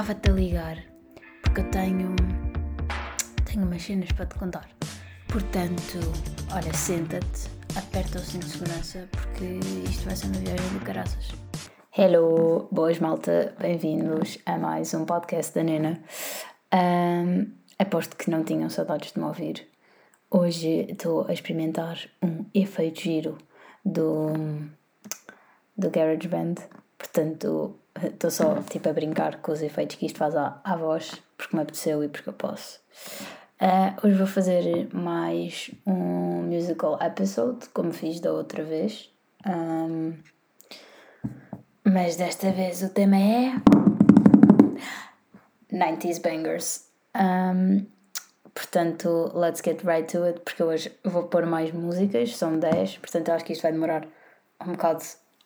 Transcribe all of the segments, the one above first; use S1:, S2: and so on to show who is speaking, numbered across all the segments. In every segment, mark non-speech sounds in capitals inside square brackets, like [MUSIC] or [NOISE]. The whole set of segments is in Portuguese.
S1: estava-te a ligar porque eu tenho, tenho umas cenas para te contar. Portanto, olha, senta-te, aperta o cinto de segurança porque isto vai ser uma viagem de caraças. Hello, boas malta, bem-vindos a mais um podcast da Nena. Um, aposto que não tinham saudades de me ouvir. Hoje estou a experimentar um efeito giro do, do GarageBand, portanto estou só tipo a brincar com os efeitos que isto faz à, à voz, porque me apeteceu e porque eu posso. Uh, hoje vou fazer mais um musical episode, como fiz da outra vez. Um, mas desta vez o tema é 90s Bangers. Um, portanto, let's get right to it, porque hoje vou pôr mais músicas, são 10, portanto acho que isto vai demorar um bocado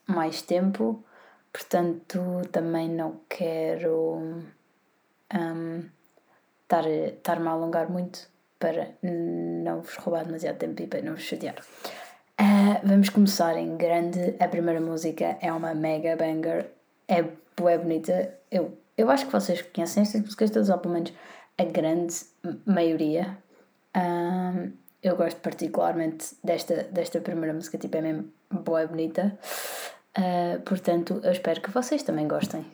S1: mais tempo. Portanto, também não quero estar, estar-me a alongar muito para não vos roubar demasiado tempo e para não vos chatear. Uh, vamos começar em grande. A primeira música é uma mega banger, é boa bonita. Eu, eu acho que vocês conhecem estas músicas todas, ou pelo menos a grande maioria. Um, eu gosto particularmente desta, desta primeira música, tipo, é mesmo boa bonita. Uh, portanto, eu espero que vocês também gostem.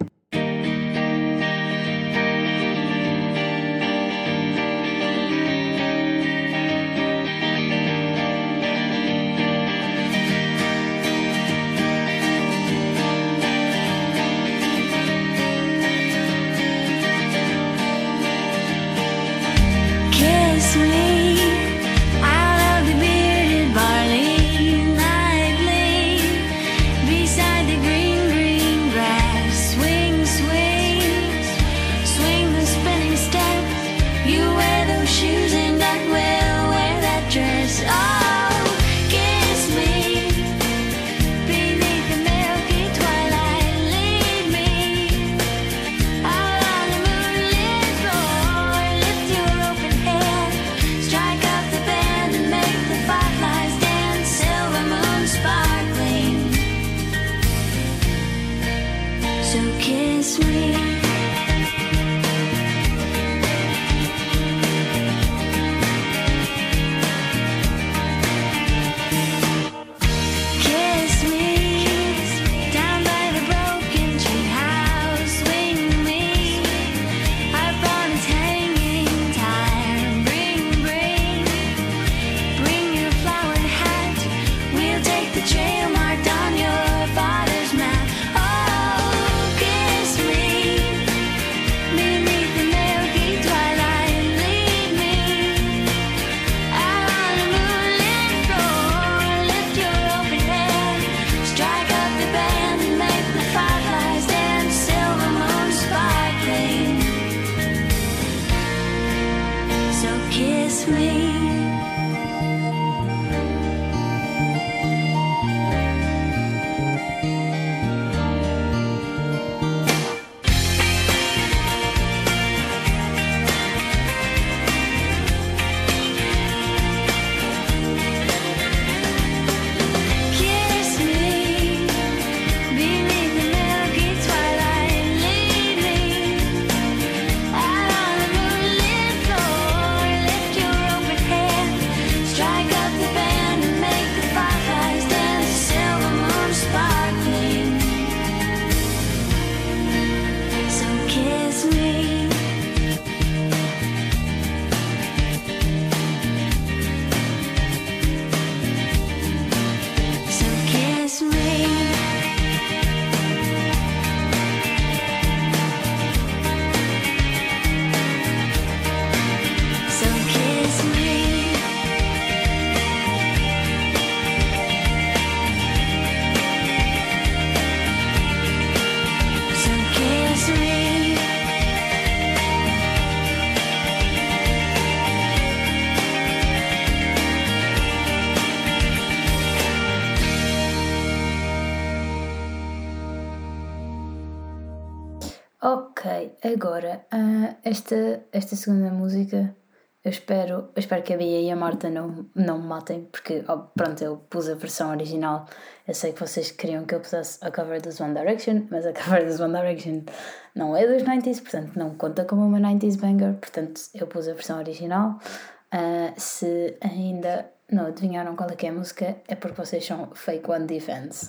S1: Esta, esta segunda música Eu espero, eu espero que a Bia e a Marta não, não me matem, porque oh, pronto, eu pus a versão original. Eu sei que vocês queriam que eu pusesse a cover dos One Direction, mas a [LAUGHS] cover dos One Direction não é dos 90s, portanto não conta como uma 90s banger, portanto eu pus a versão original. Uh, se ainda não adivinharam qual é que é a música, é porque vocês são fake One Defense.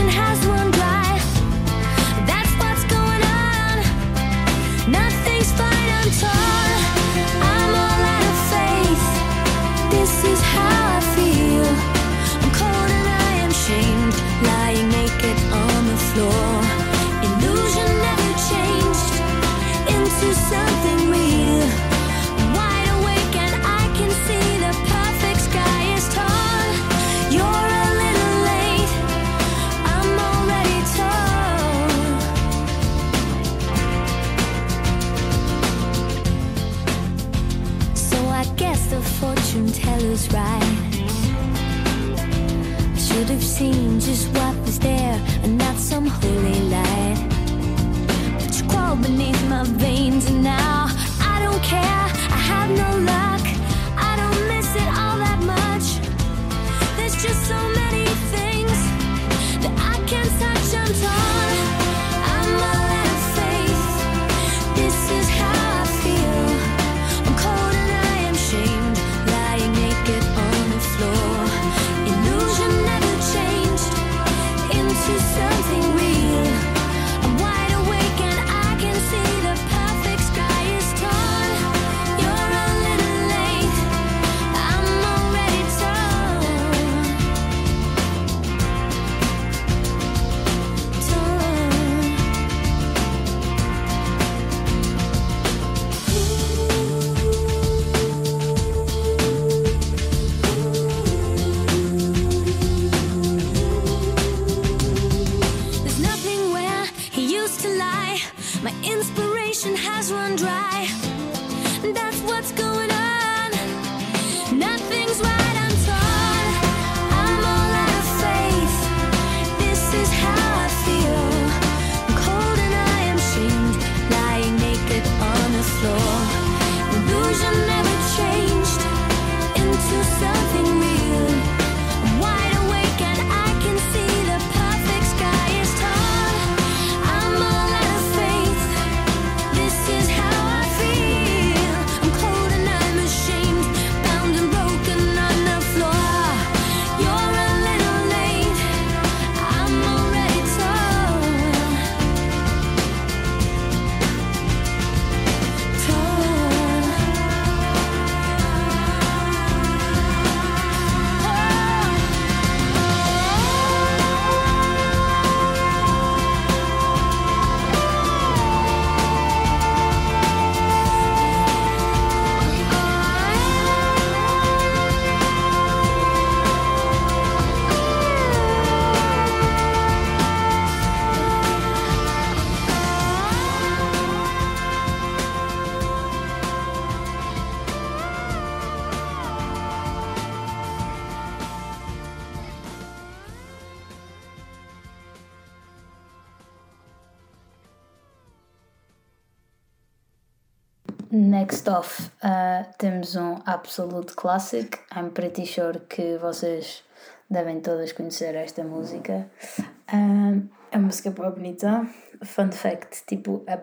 S1: passion has fortune right. I should have seen just what was there and not some holy light. But you crawl beneath my veins, and now I don't care. I have no luck. I don't miss it all that much. There's just so many off, uh, temos um Absolute Classic. I'm pretty sure que vocês devem todas conhecer esta música. Um, é uma música boa bonita. Fun fact: tipo, a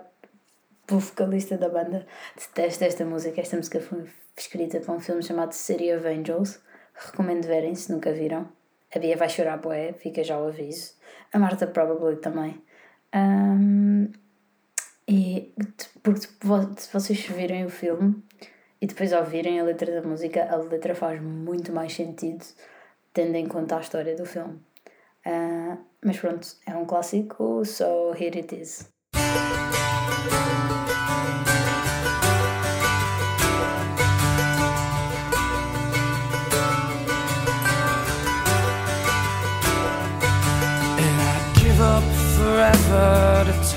S1: vocalista da banda detesta esta música. Esta música foi escrita para um filme chamado City of Angels. Recomendo verem se nunca viram. A Bia vai chorar, boé, fica já o aviso. A Marta, probably também. Um, e porque se vo- se vocês virem o filme,
S2: e depois ouvirem a letra da música, a letra faz muito mais sentido tendo em conta a história do filme. Uh, mas pronto, é um clássico, so here it is. forever to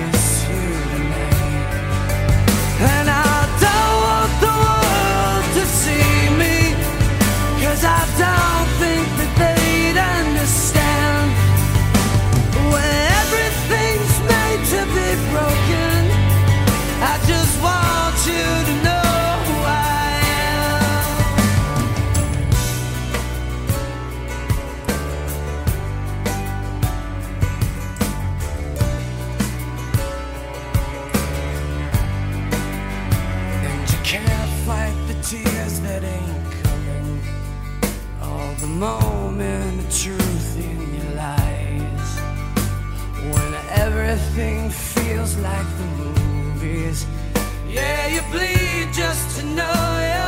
S2: Cause I moment of truth in your lies. When everything feels like the movies. Yeah, you bleed just to know you're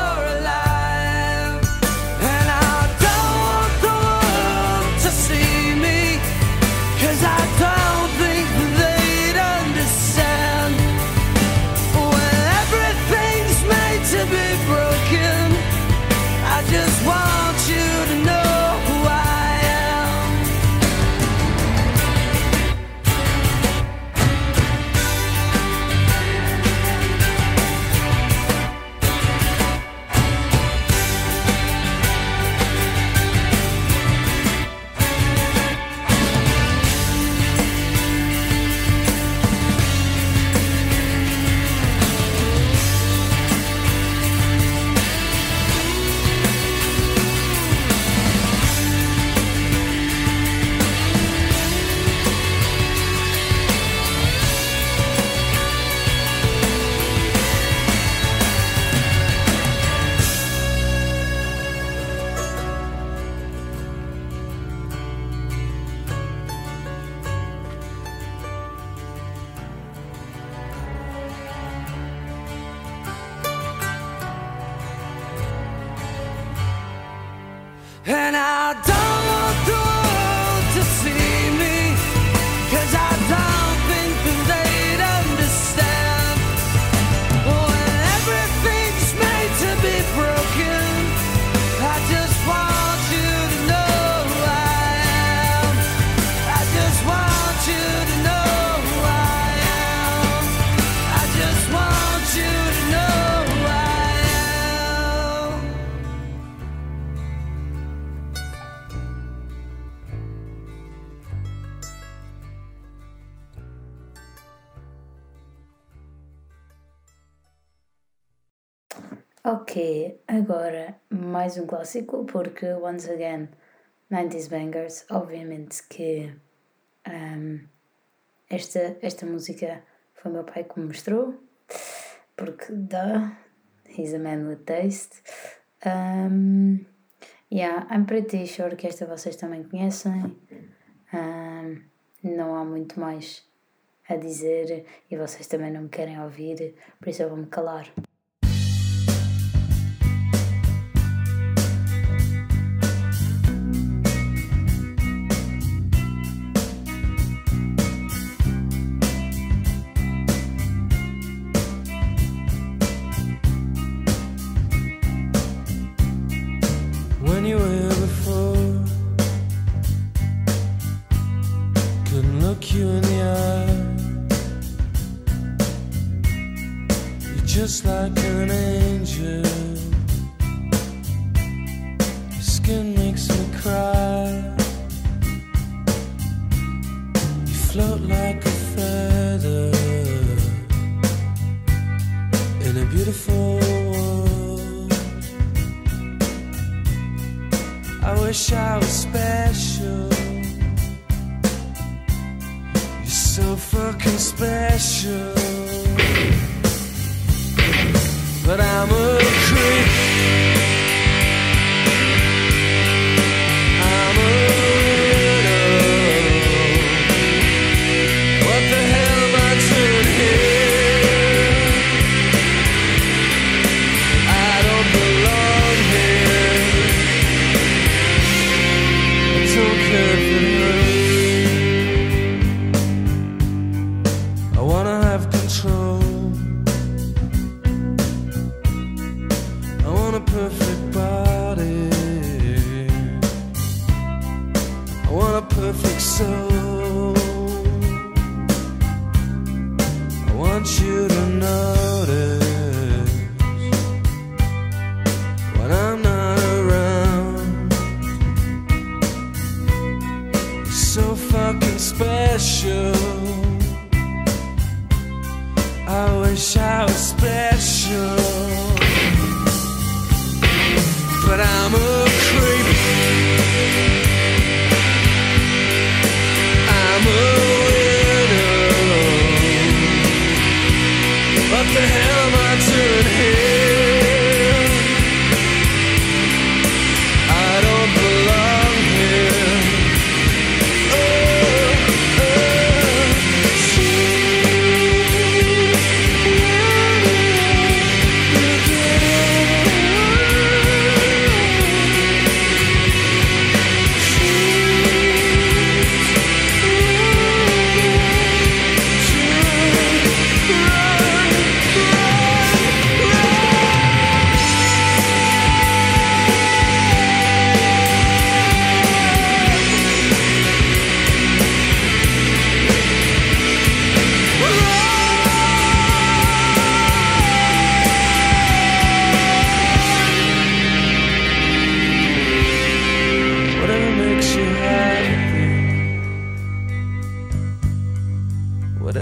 S2: And I don't agora mais um clássico, porque once again, 90s Bangers, obviamente que ahm, esta, esta música foi meu pai que me mostrou, porque dá, he's a man with taste. Um, yeah, I'm pretty sure que esta vocês também conhecem. Ahm, não há muito mais a dizer e vocês também não me querem ouvir, por isso eu vou me calar.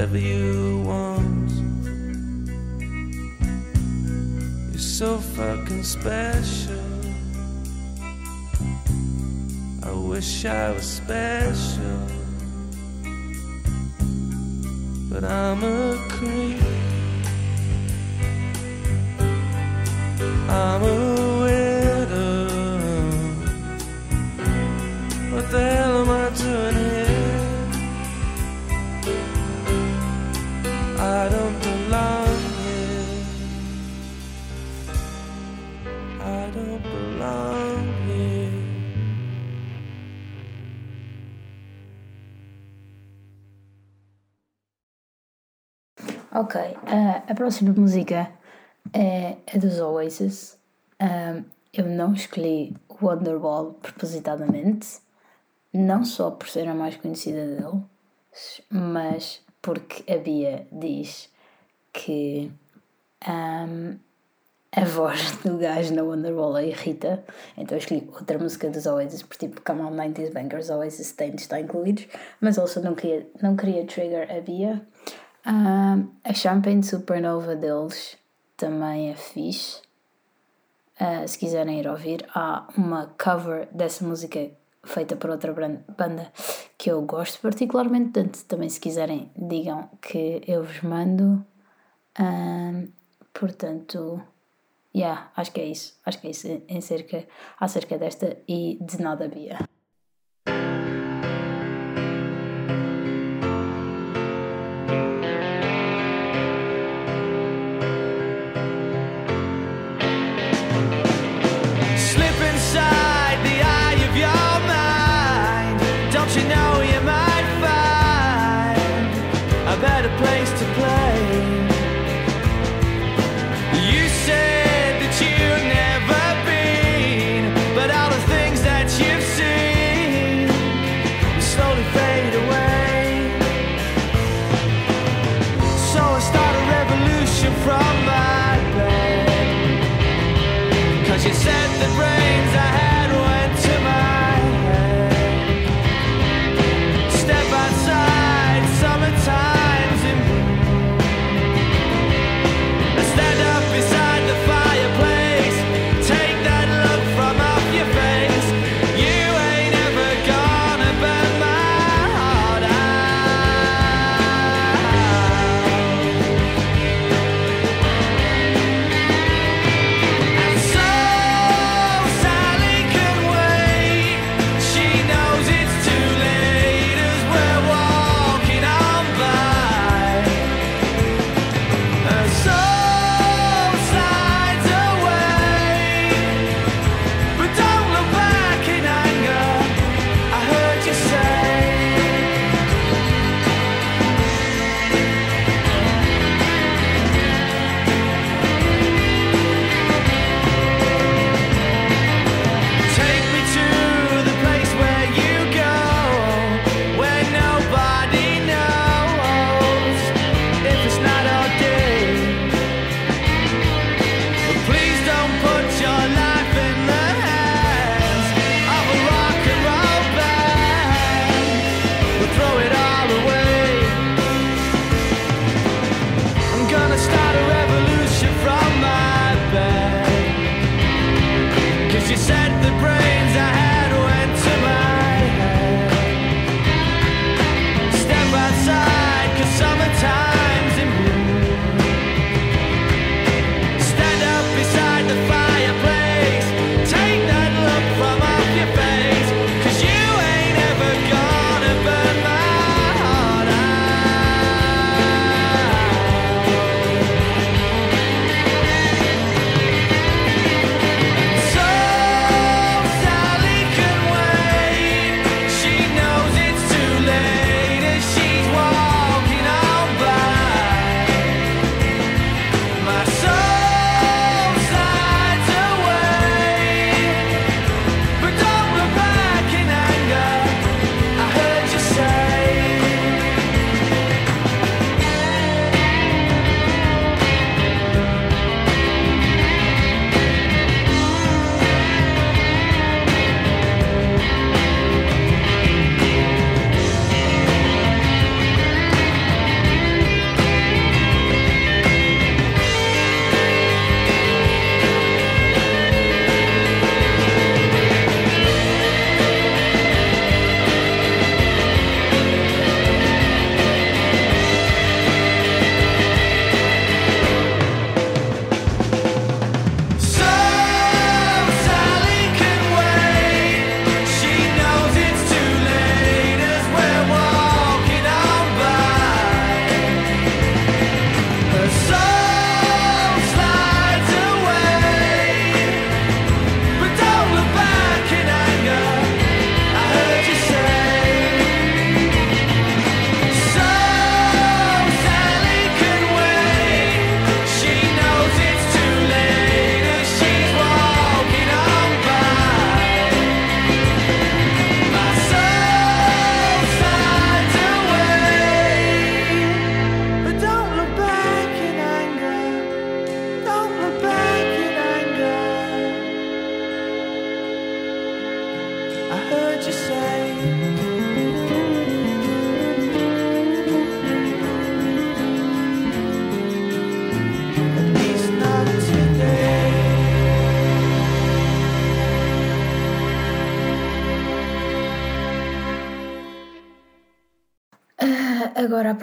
S2: Whatever you want. You're so fucking special. I wish I was special, but I'm a creep. I'm a
S3: a próxima música é, é dos Oasis. Ah, eu não escolhi Wonderwall propositadamente, não só por ser a mais conhecida deles, mas porque a Bia diz que ahm, a voz [LAUGHS] do gajo na Wonderwall a irrita, então eu escolhi outra música dos Oasis, por tipo Come On 90s Bangers, Oasis tem de estar incluídos, mas also não queria, não queria trigger a Bia. Ah, a Champagne Supernova deles também é fixe. Ah, se quiserem ir ouvir, há uma cover dessa música feita por outra banda que eu gosto particularmente. Portanto, também se quiserem, digam que eu vos mando. Ah, portanto, yeah, acho que é isso. Acho que é isso em cerca, acerca desta e de nada, Bia.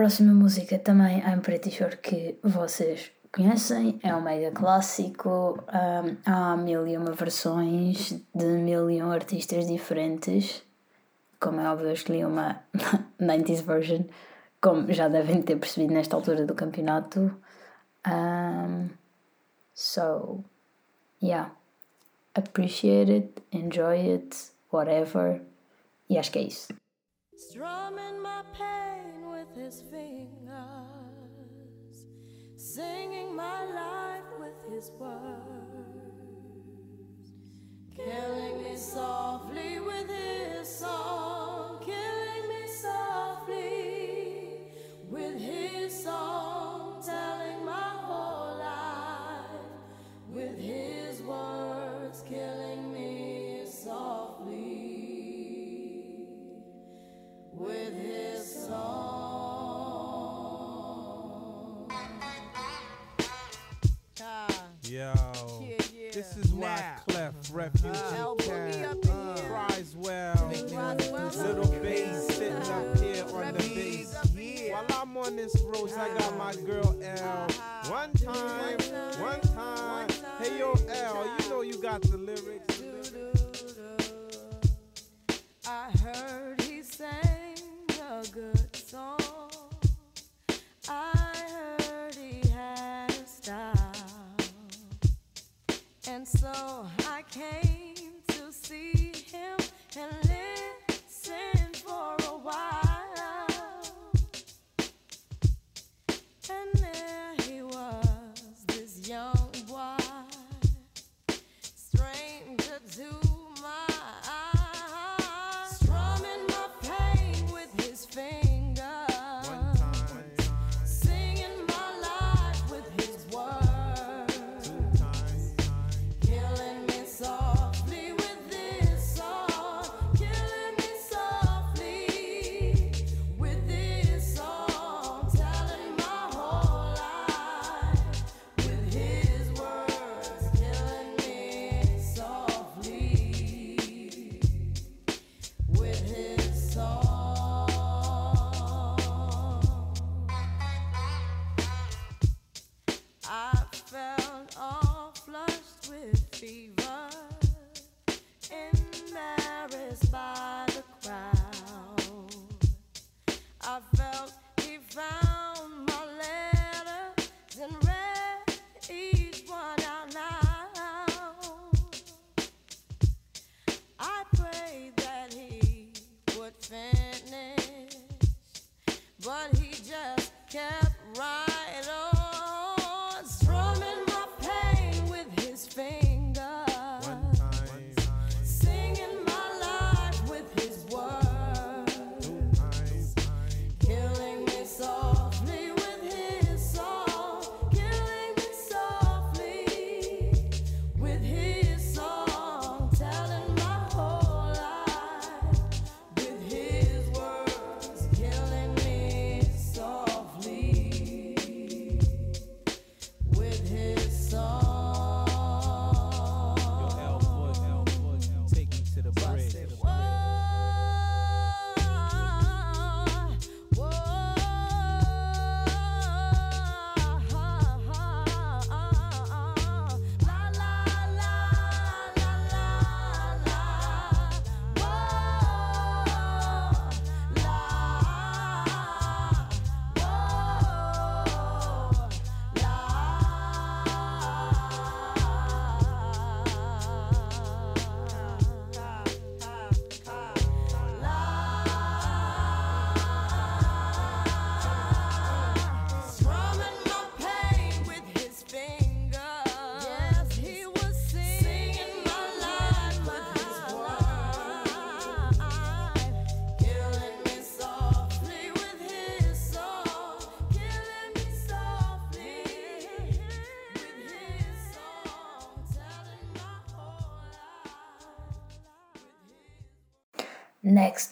S3: próxima música também I'm pretty sure que vocês conhecem, é um mega clássico, um, há mil e uma versões de mil e um artistas diferentes. Como é óbvio, eu escolhi uma [LAUGHS] 90s version, como já devem ter percebido nesta altura do campeonato. Um, so, yeah. Appreciate it, enjoy it, whatever. E acho que é isso.
S4: Strumming my pain. his fingers, singing my life with his words, killing me
S3: soft.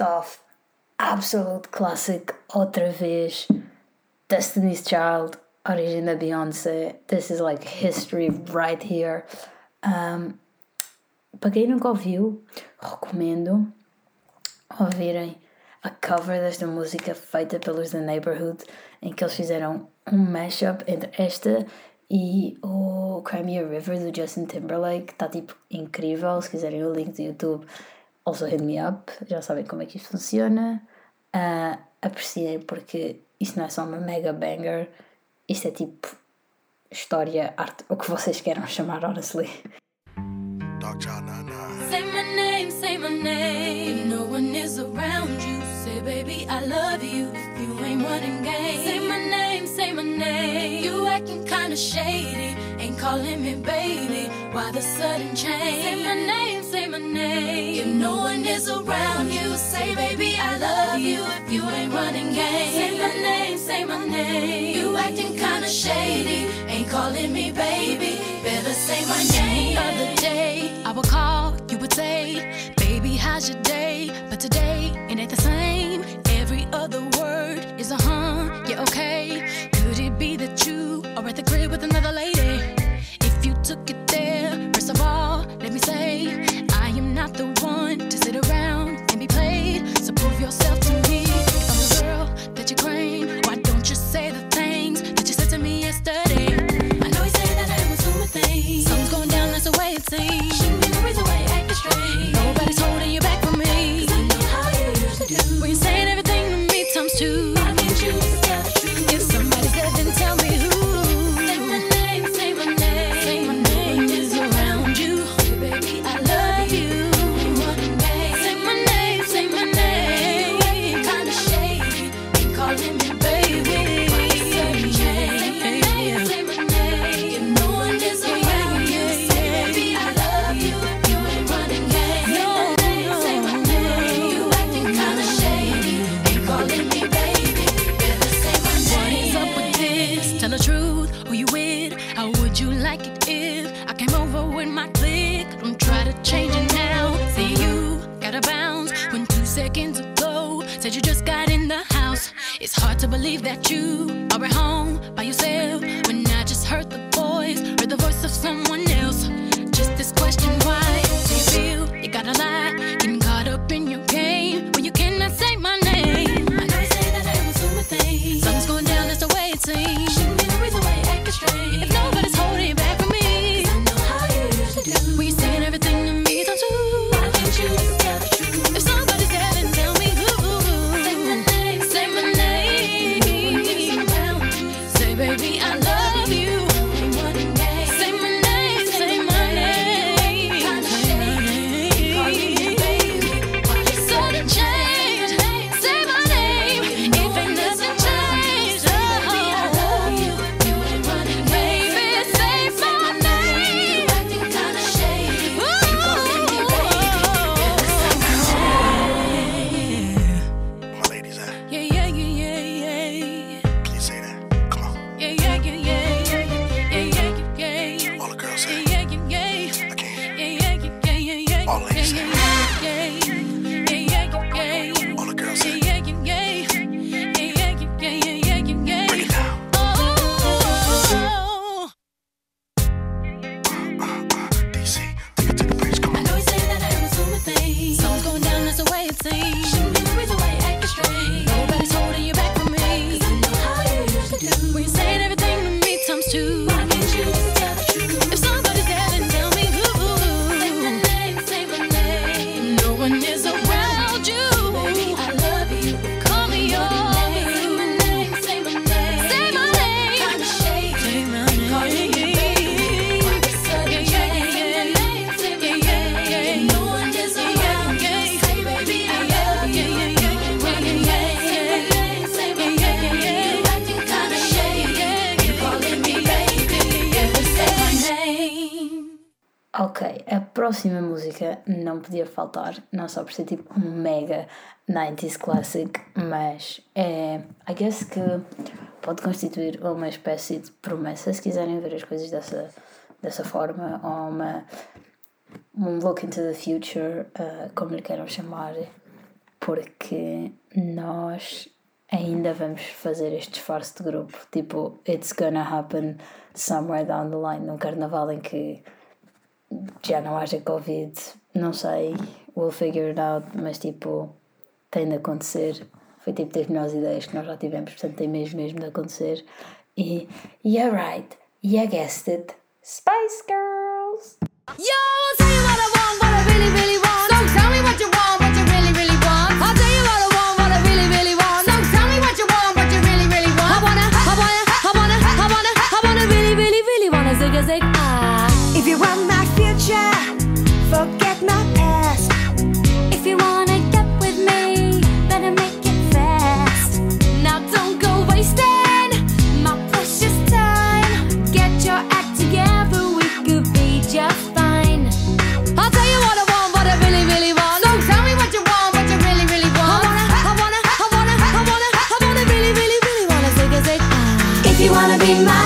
S3: Off, absolute classic, outra vez, Destiny's Child, origem da Beyoncé. This is like history right here. Um, para quem nunca ouviu, recomendo ouvirem a cover desta música feita pelos The Neighborhood, em que eles fizeram um mashup entre esta e o Crimea River do Justin Timberlake. Está tipo incrível. Se quiserem o link do YouTube, also hit me up. Já sabem como é que isto funciona. Uh, apreciem porque isto não é só uma mega banger, isto é tipo história, arte, o que vocês queiram chamar, honestly.
S5: Dog Child 99.
S6: Say my name, say my name. If no one is around you, say, baby, I love you. Ain't running game, say my name, say my name. You acting kinda shady, ain't calling me baby. Why the sudden change? Say my name, say my name. If no one is around you, say, baby, I love you. If you ain't running game, say my name, say my name. You acting kinda shady, ain't calling me baby. Better say my name. Other day, I would call, you would say, Baby, how's your day? But today, it ain't the same. Every other is a huh, yeah, okay. Could it be that you are at the crib with another lady? If you took it there, first of all, let me say, I am not the one to sit around and be played. So prove yourself
S3: Ok, a próxima música não podia faltar, não só por ser tipo um mega 90s classic, mas é. I guess que pode constituir uma espécie de promessa se quiserem ver as coisas dessa, dessa forma, ou uma. um look into the future, uh, como lhe queiram chamar, porque nós ainda vamos fazer este esforço de grupo, tipo, it's gonna happen somewhere down the line, num carnaval em que já não haja Covid, não sei, we'll figure it out, mas tipo, tem de acontecer. Foi tipo das melhores ideias que nós já tivemos, portanto tem mesmo mesmo de acontecer. E you're é right, you guessed it, Spice Girls!
S6: Yo! wanna be
S1: my.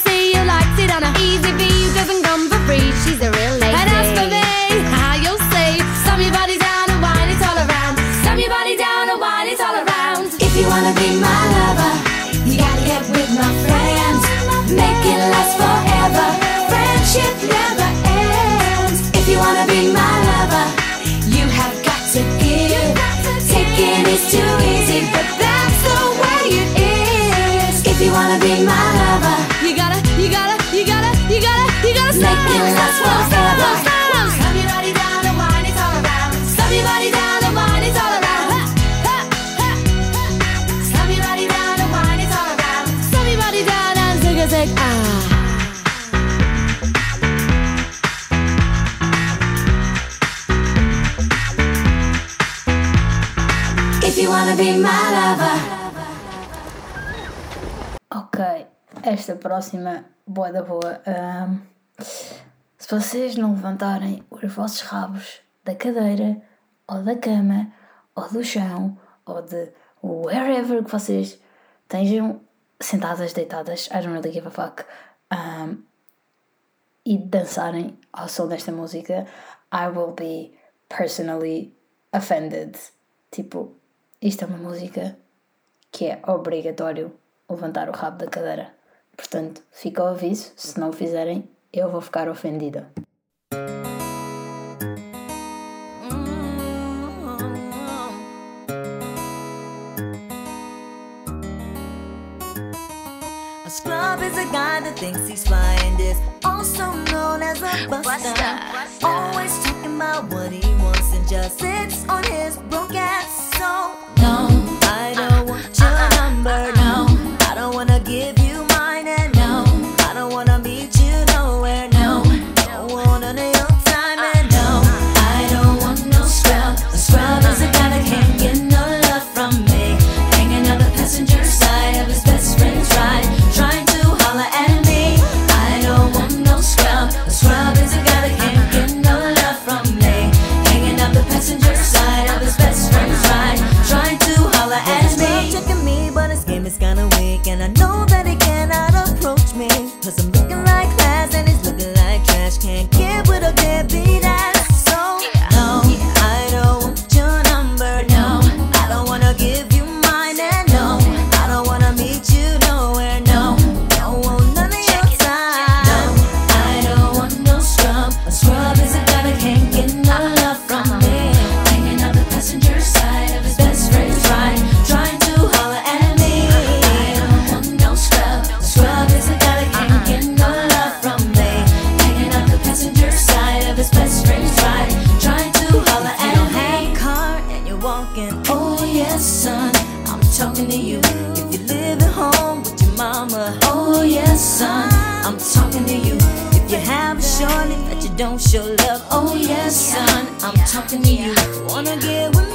S1: friendship never ends. If you wanna be my lover, you have got to give. Taking is too easy, but wanna be my lover.
S3: Ok, esta próxima boa da boa. Um, se vocês não levantarem os vossos rabos da cadeira, ou da cama, ou do chão, ou de wherever que vocês estejam sentadas, deitadas, I don't really give a fuck, um, e dançarem ao som desta música, I will be personally offended. Tipo, isto é uma música que é obrigatório levantar o rabo da cadeira. Portanto, fica o aviso, se não o fizerem, eu vou ficar ofendida.
S7: Thinks he's flying also known as a buster. Always talking about what he wants and just sits on his broke ass. No, I don't want your uh-uh. number. Uh-uh. talking to you. If you live at home with your mama, oh yes, son, I'm talking to you. If you have a shorty that you don't show love, oh yes, son, I'm talking to you. Wanna get with me?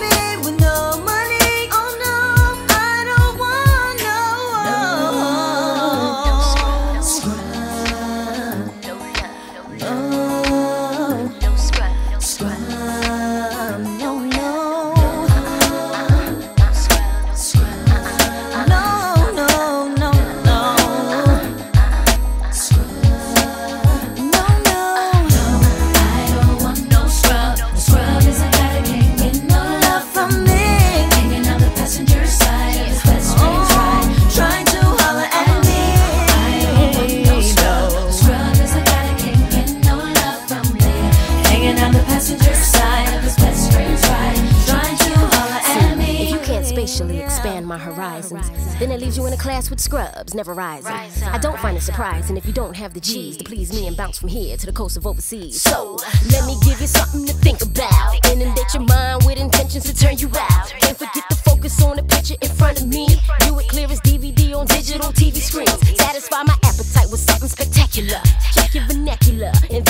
S8: Then it leaves you in a class with scrubs, never rising. I don't find it surprising if you don't have the G's to please me and bounce from here to the coast of overseas. So, let me give you something to think about. Inundate your mind with intentions to turn you out. Can't forget to focus on the picture in front of me. Do it clear as DVD on digital TV screens. Satisfy my appetite with something spectacular. Check your vernacular, and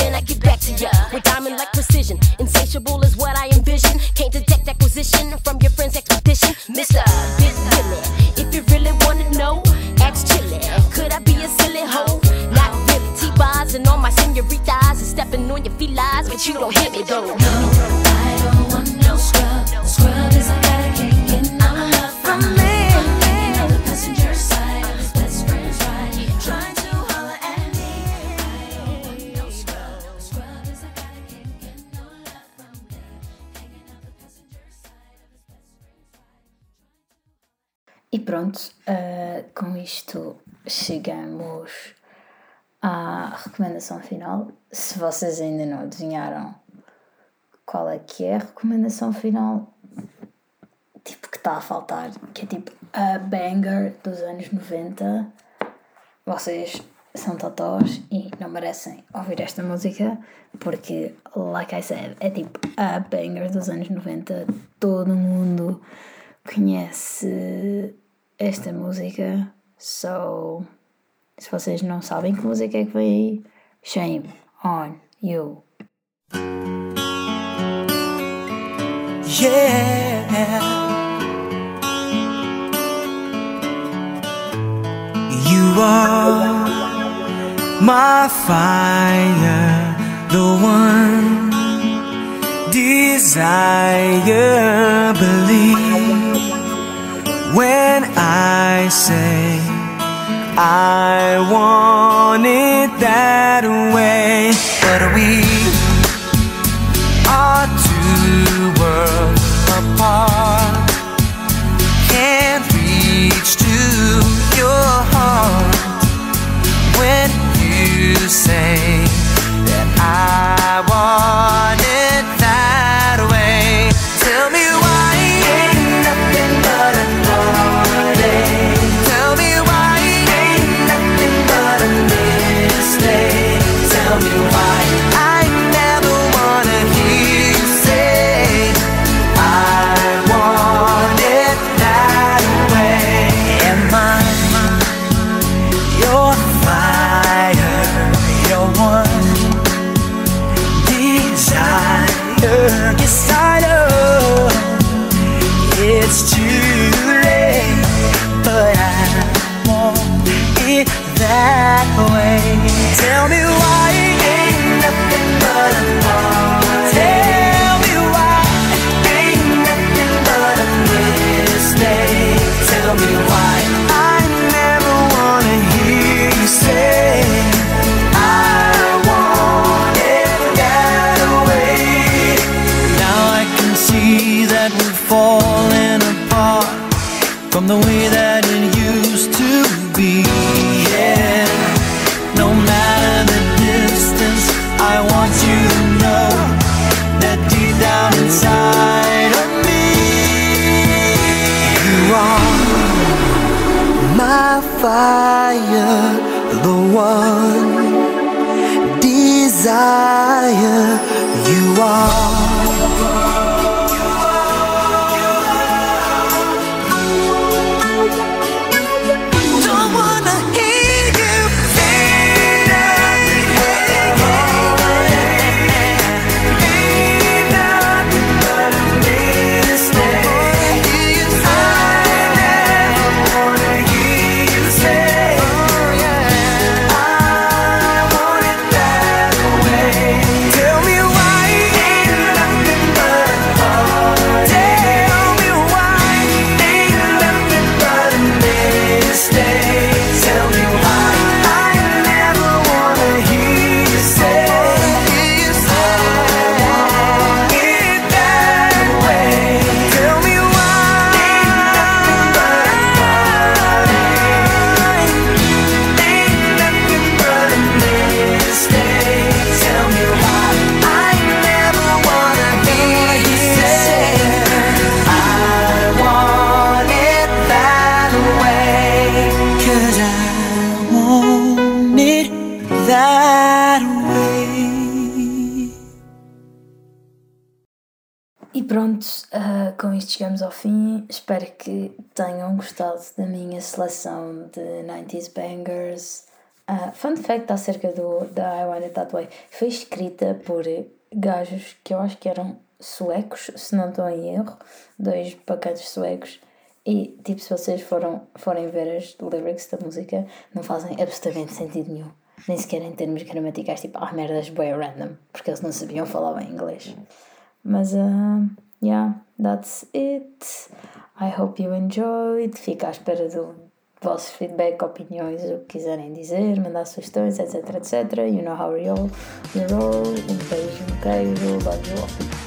S3: à recomendação final. Se vocês ainda não adivinharam qual é que é a recomendação final, tipo que está a faltar, que é tipo a banger dos anos 90, vocês são totós e não merecem ouvir esta música porque, like I said, é tipo a banger dos anos 90. Todo mundo conhece esta música. So, se vocês não sabem que música é que vem aí, shame on you.
S9: Yeah. You are my fire, the one desire. I want
S3: isto chegamos ao fim. Espero que tenham gostado da minha seleção de 90s bangers. Ah, fun fact acerca do, da I Want It That Way: foi escrita por gajos que eu acho que eram suecos, se não estou em erro, dois bacanas suecos. E tipo, se vocês foram, forem ver as lyrics da música, não fazem absolutamente sentido nenhum. Nem sequer em termos gramaticais, tipo, ah, merdas, bem random, porque eles não sabiam falar bem inglês. Mas, uh, yeah, that's it. I hope you enjoyed. Fico à espera do vosso feedback, opiniões, o que quiserem dizer, mandar sugestões, etc, etc. You know how we roll. We roll. Um beijo, um queijo, love you all.